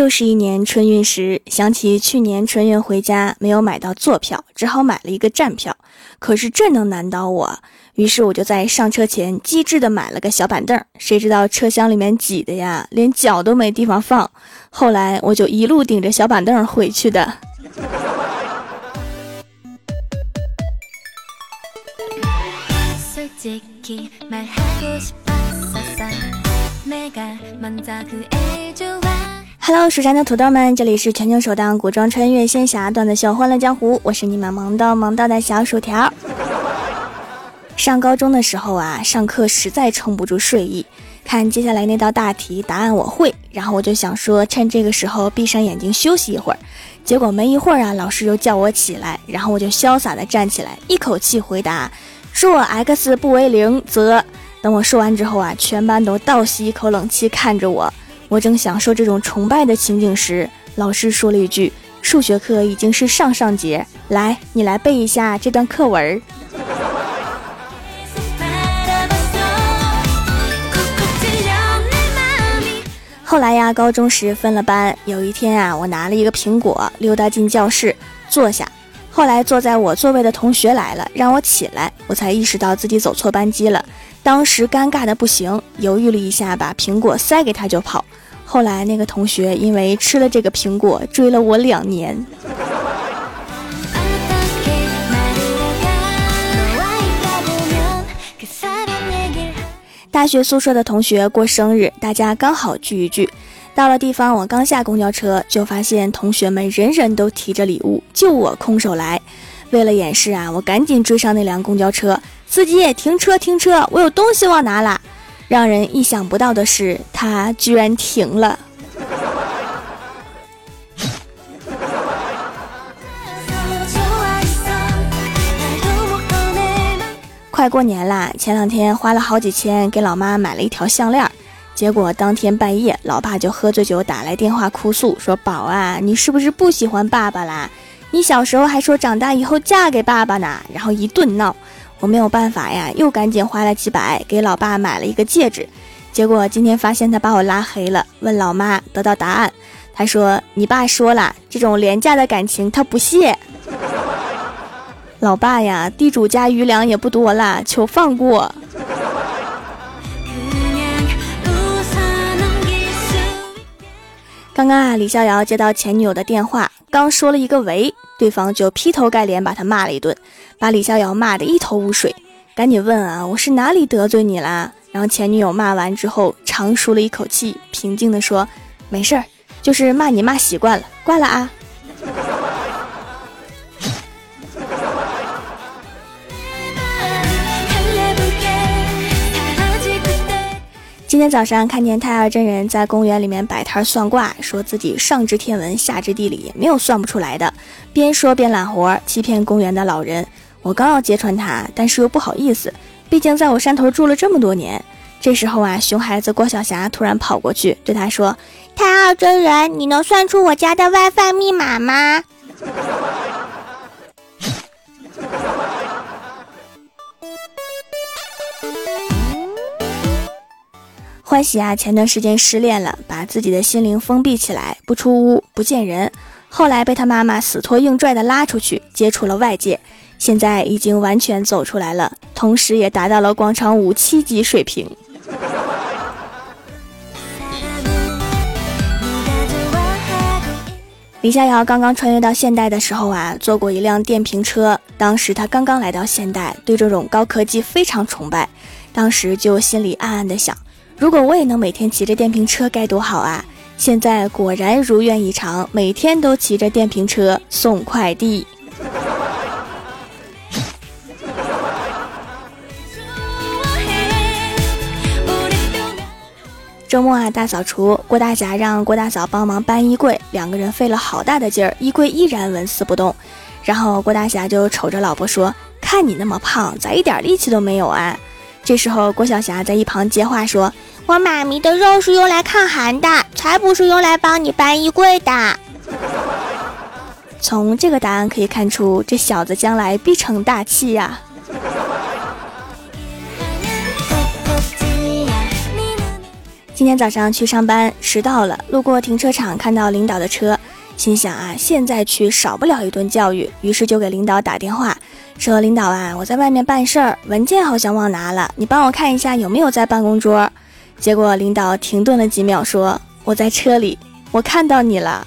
又是一年春运时，想起去年春运回家没有买到坐票，只好买了一个站票。可是这能难倒我？于是我就在上车前机智的买了个小板凳。谁知道车厢里面挤的呀，连脚都没地方放。后来我就一路顶着小板凳回去的。Hello，蜀山的土豆们，这里是全球首档古装穿越仙侠段子秀《欢乐江湖》，我是你们萌到萌到的小薯条。上高中的时候啊，上课实在撑不住睡意，看接下来那道大题，答案我会，然后我就想说，趁这个时候闭上眼睛休息一会儿。结果没一会儿啊，老师就叫我起来，然后我就潇洒的站起来，一口气回答：若 x 不为零，则……等我说完之后啊，全班都倒吸一口冷气，看着我。我正享受这种崇拜的情景时，老师说了一句：“数学课已经是上上节，来，你来背一下这段课文。”后来呀，高中时分了班，有一天啊，我拿了一个苹果，溜达进教室坐下。后来坐在我座位的同学来了，让我起来，我才意识到自己走错班级了。当时尴尬的不行，犹豫了一下，把苹果塞给他就跑。后来那个同学因为吃了这个苹果，追了我两年。大学宿舍的同学过生日，大家刚好聚一聚。到了地方，我刚下公交车，就发现同学们人人都提着礼物，就我空手来。为了掩饰啊，我赶紧追上那辆公交车，司机停车停车，我有东西忘拿了。让人意想不到的是，他居然停了。快过年啦，前两天花了好几千给老妈买了一条项链，结果当天半夜，老爸就喝醉酒打来电话哭诉，说：“宝啊，你是不是不喜欢爸爸啦？你小时候还说长大以后嫁给爸爸呢。”然后一顿闹。我没有办法呀，又赶紧花了几百给老爸买了一个戒指，结果今天发现他把我拉黑了。问老妈得到答案，他说：“你爸说了，这种廉价的感情他不屑。”老爸呀，地主家余粮也不多了，求放过。刚刚啊，李逍遥接到前女友的电话，刚说了一个喂。对方就劈头盖脸把他骂了一顿，把李逍遥骂得一头雾水，赶紧问啊，我是哪里得罪你啦？然后前女友骂完之后，长舒了一口气，平静地说：“没事儿，就是骂你骂习惯了，挂了啊。”今天早上看见太二真人在公园里面摆摊算卦，说自己上知天文下知地理，没有算不出来的。边说边揽活，欺骗公园的老人。我刚要揭穿他，但是又不好意思，毕竟在我山头住了这么多年。这时候啊，熊孩子郭晓霞突然跑过去对他说：“太二真人，你能算出我家的 WiFi 密码吗？”欢喜啊，前段时间失恋了，把自己的心灵封闭起来，不出屋，不见人。后来被他妈妈死拖硬拽的拉出去，接触了外界，现在已经完全走出来了，同时也达到了广场舞七级水平。李逍遥刚刚穿越到现代的时候啊，坐过一辆电瓶车。当时他刚刚来到现代，对这种高科技非常崇拜，当时就心里暗暗的想。如果我也能每天骑着电瓶车该多好啊！现在果然如愿以偿，每天都骑着电瓶车送快递。周末啊，大扫除，郭大侠让郭大嫂帮忙搬衣柜，两个人费了好大的劲儿，衣柜依然纹丝不动。然后郭大侠就瞅着老婆说：“看你那么胖，咋一点力气都没有啊？”这时候郭晓霞在一旁接话说。我妈咪的肉是用来抗寒的，才不是用来帮你搬衣柜的。从这个答案可以看出，这小子将来必成大器呀。今今天早上去上班迟到了，路过停车场看到领导的车，心想啊，现在去少不了一顿教育，于是就给领导打电话，说领导啊，我在外面办事儿，文件好像忘拿了，你帮我看一下有没有在办公桌。结果领导停顿了几秒，说我在车里，我看到你了。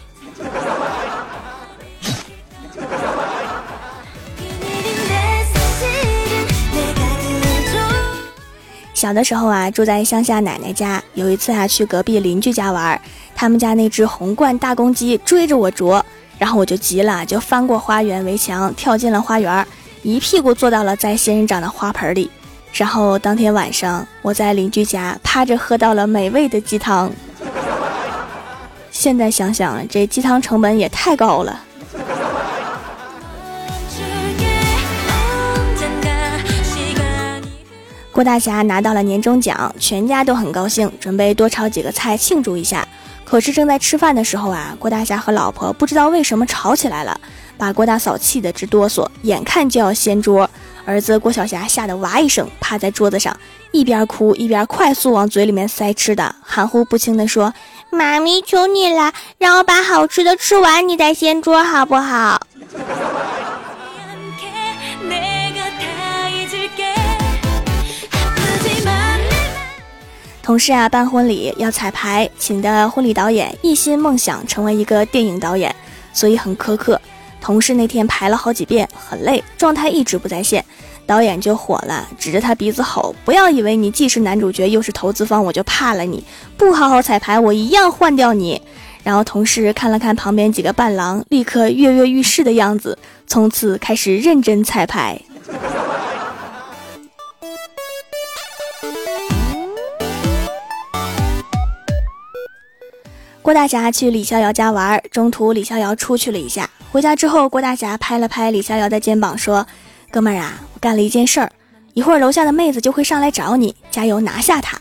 小的时候啊，住在乡下奶奶家。有一次啊，去隔壁邻居家玩，他们家那只红冠大公鸡追着我啄，然后我就急了，就翻过花园围墙，跳进了花园，一屁股坐到了在仙人掌的花盆里。然后当天晚上，我在邻居家趴着喝到了美味的鸡汤。现在想想，这鸡汤成本也太高了。郭大侠拿到了年终奖，全家都很高兴，准备多炒几个菜庆祝一下。可是正在吃饭的时候啊，郭大侠和老婆不知道为什么吵起来了，把郭大嫂气得直哆嗦，眼看就要掀桌。儿子郭小霞吓得哇一声，趴在桌子上，一边哭一边快速往嘴里面塞吃的，含糊不清地说：“妈咪，求你了，让我把好吃的吃完，你再掀桌好不好？”同事啊，办婚礼要彩排，请的婚礼导演一心梦想成为一个电影导演，所以很苛刻。同事那天排了好几遍，很累，状态一直不在线，导演就火了，指着他鼻子吼：“不要以为你既是男主角又是投资方，我就怕了你！不好好彩排，我一样换掉你！”然后同事看了看旁边几个伴郎，立刻跃跃欲试的样子，从此开始认真彩排。郭大侠去李逍遥家玩，中途李逍遥出去了一下。回家之后，郭大侠拍了拍李逍遥的肩膀，说：“哥们儿啊，我干了一件事儿，一会儿楼下的妹子就会上来找你，加油拿下她。”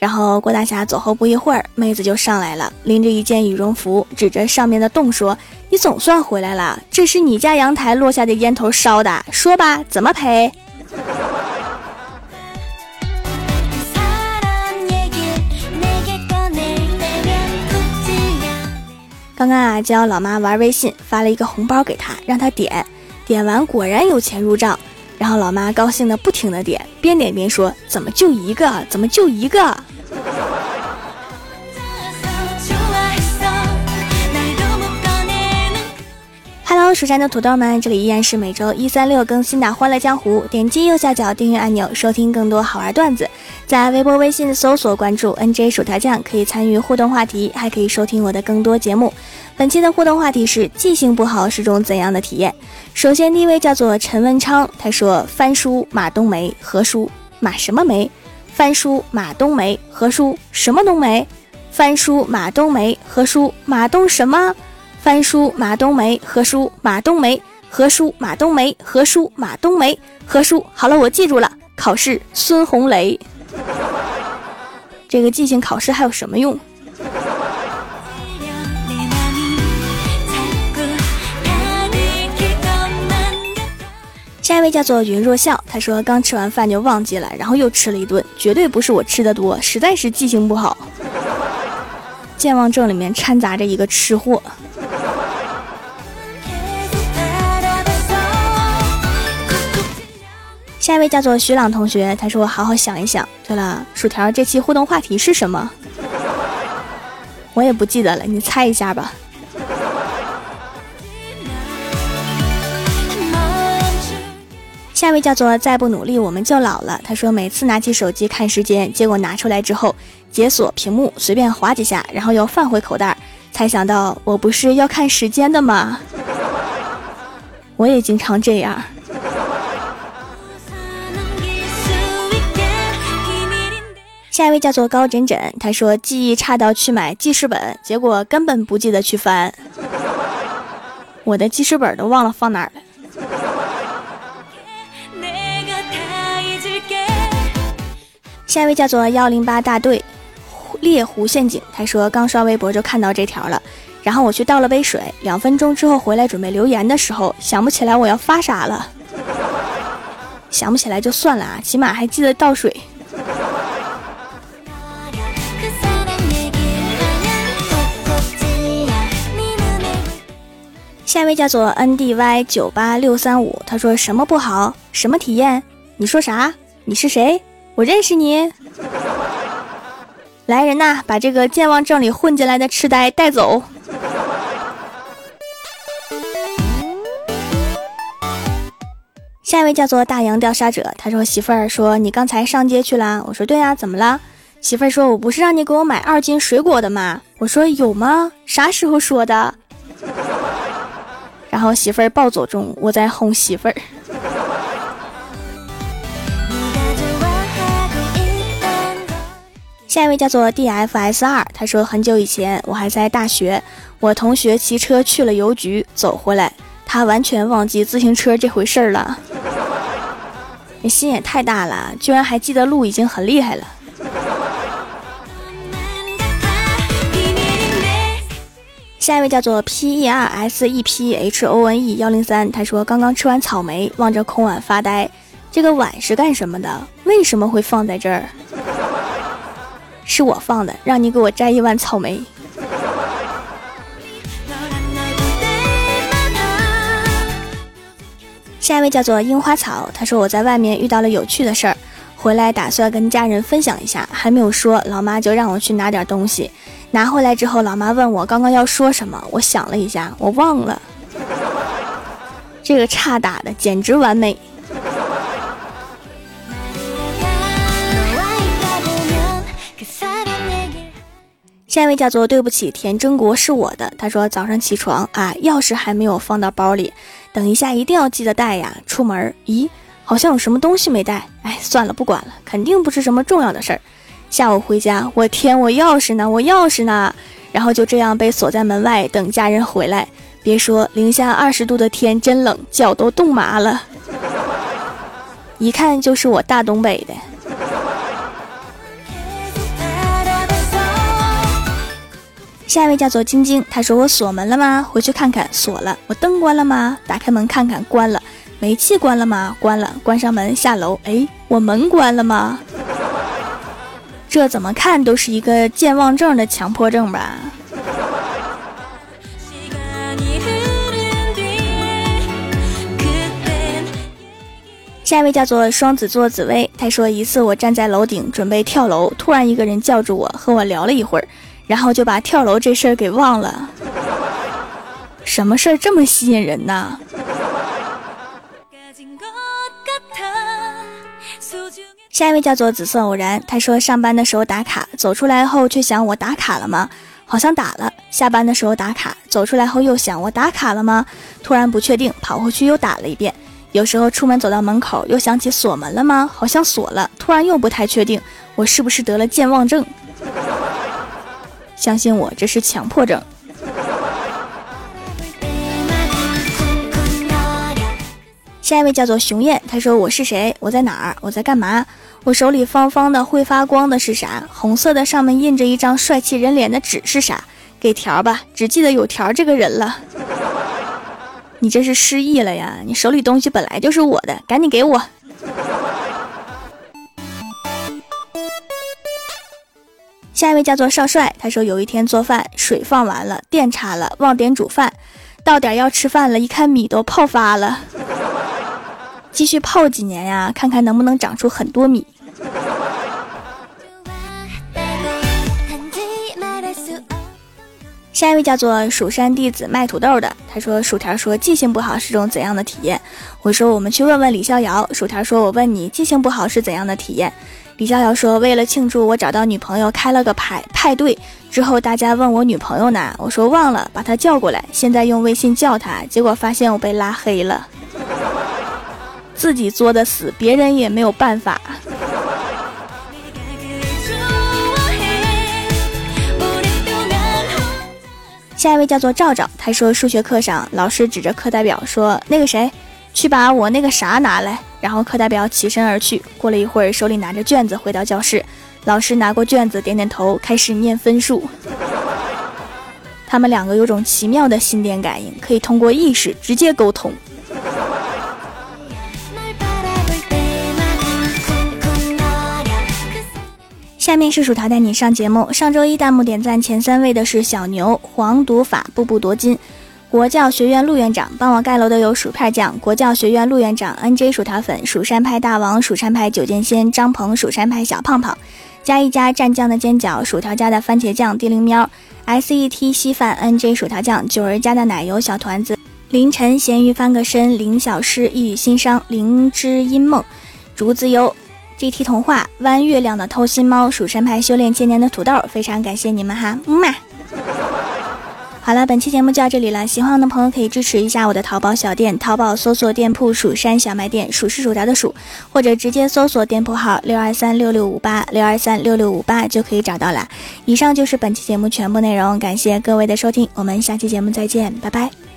然后郭大侠走后不一会儿，妹子就上来了，拎着一件羽绒服，指着上面的洞说：“你总算回来了，这是你家阳台落下的烟头烧的，说吧，怎么赔？”刚刚啊，教老妈玩微信，发了一个红包给她，让她点，点完果然有钱入账，然后老妈高兴的不停的点，边点边说：“怎么就一个？怎么就一个？”蜀山的土豆们，这里依然是每周一、三、六更新的《欢乐江湖》。点击右下角订阅按钮，收听更多好玩段子。在微博、微信搜索关注 “nj 薯条酱”，可以参与互动话题，还可以收听我的更多节目。本期的互动话题是：记性不好是种怎样的体验？首先，第一位叫做陈文昌，他说：“翻书马冬梅，何书马什么梅？翻书马冬梅，何书什么冬梅？翻书马冬梅，何书马冬什么？”翻书马冬梅，何书马冬梅，何书马冬梅，何书马冬梅，何书。好了，我记住了。考试孙红雷。这个记性考试还有什么用？下一位叫做云若笑，他说刚吃完饭就忘记了，然后又吃了一顿，绝对不是我吃的多，实在是记性不好。健忘症里面掺杂着一个吃货。下一位叫做徐朗同学，他说：“我好好想一想。”对了，薯条这期互动话题是什么？我也不记得了，你猜一下吧。下一位叫做“再不努力我们就老了”，他说：“每次拿起手机看时间，结果拿出来之后解锁屏幕，随便划几下，然后又放回口袋，才想到我不是要看时间的吗？”我也经常这样。下一位叫做高枕枕，他说记忆差到去买记事本，结果根本不记得去翻，我的记事本都忘了放哪儿了。下一位叫做幺零八大队猎狐陷阱，他说刚刷微博就看到这条了，然后我去倒了杯水，两分钟之后回来准备留言的时候，想不起来我要发啥了，想不起来就算了啊，起码还记得倒水。下一位叫做 N D Y 九八六三五，他说什么不好？什么体验？你说啥？你是谁？我认识你。来人呐，把这个健忘症里混进来的痴呆带走。下一位叫做大洋调查者，他说媳妇儿说你刚才上街去了？我说对呀，怎么了？媳妇儿说我不是让你给我买二斤水果的吗？我说有吗？啥时候说的？然后媳妇儿暴走中，我在哄媳妇儿。下一位叫做 DFS 二，他说很久以前我还在大学，我同学骑车去了邮局，走回来，他完全忘记自行车这回事儿了。你心也太大了，居然还记得路，已经很厉害了。下一位叫做 P E R S E P H O N E 幺零三，他说刚刚吃完草莓，望着空碗发呆。这个碗是干什么的？为什么会放在这儿？是我放的，让你给我摘一碗草莓。下一位叫做樱花草，他说我在外面遇到了有趣的事儿，回来打算跟家人分享一下，还没有说，老妈就让我去拿点东西。拿回来之后，老妈问我刚刚要说什么，我想了一下，我忘了。这个差打的简直完美。下一位叫做对不起，田真国是我的。他说早上起床啊，钥匙还没有放到包里，等一下一定要记得带呀。出门，咦，好像有什么东西没带。哎，算了，不管了，肯定不是什么重要的事儿。下午回家，我天，我钥匙呢？我钥匙呢？然后就这样被锁在门外，等家人回来。别说零下二十度的天真冷，脚都冻麻了。一看就是我大东北的。下一位叫做晶晶，她说我锁门了吗？回去看看，锁了。我灯关了吗？打开门看看，关了。煤气关了吗？关了。关上门下楼，哎，我门关了吗？这怎么看都是一个健忘症的强迫症吧。下一位叫做双子座紫薇，他说一次我站在楼顶准备跳楼，突然一个人叫住我，和我聊了一会儿，然后就把跳楼这事儿给忘了。什么事儿这么吸引人呢？下一位叫做紫色偶然，他说上班的时候打卡，走出来后却想我打卡了吗？好像打了。下班的时候打卡，走出来后又想我打卡了吗？突然不确定，跑回去又打了一遍。有时候出门走到门口，又想起锁门了吗？好像锁了，突然又不太确定，我是不是得了健忘症？相信我，这是强迫症。下一位叫做熊燕，他说我是谁？我在哪儿？我在干嘛？我手里方方的会发光的是啥？红色的上面印着一张帅气人脸的纸是啥？给条吧，只记得有条这个人了。你这是失忆了呀？你手里东西本来就是我的，赶紧给我。下一位叫做少帅，他说有一天做饭，水放完了，电插了，忘点煮饭，到点要吃饭了，一看米都泡发了。继续泡几年呀，看看能不能长出很多米。下一位叫做蜀山弟子卖土豆的，他说：“薯条说记性不好是种怎样的体验？”我说：“我们去问问李逍遥。”薯条说：“我问你，记性不好是怎样的体验？”李逍遥说：“为了庆祝我找到女朋友，开了个派派对，之后大家问我女朋友呢，我说忘了，把她叫过来，现在用微信叫她，结果发现我被拉黑了。”自己作的死，别人也没有办法。下一位叫做赵赵，他说数学课上，老师指着课代表说：“那个谁，去把我那个啥拿来。”然后课代表起身而去。过了一会儿，手里拿着卷子回到教室，老师拿过卷子，点点头，开始念分数。他们两个有种奇妙的心电感应，可以通过意识直接沟通。下面是薯条带你上节目。上周一弹幕点赞前三位的是小牛、黄赌法、步步夺金、国教学院陆院长帮我盖楼的有薯片酱，国教学院陆院长 N J 薯条粉，蜀山派大王，蜀山派九剑仙，张鹏，蜀山派小胖。胖，加一加蘸酱的煎饺，薯条家的番茄酱，地灵喵，S E T 稀饭 N J 薯条酱，九儿家的奶油小团子，凌晨咸鱼翻个身，林小诗一语心伤，灵芝阴梦，竹子优，G T 童话，弯月亮的偷心猫，蜀山派修炼千年的土豆，非常感谢你们哈，嗯嘛。好了，本期节目就到这里了。喜欢我的朋友可以支持一下我的淘宝小店，淘宝搜索店铺“蜀山小卖店”，数是薯条的数，或者直接搜索店铺号六二三六六五八六二三六六五八就可以找到了。以上就是本期节目全部内容，感谢各位的收听，我们下期节目再见，拜拜。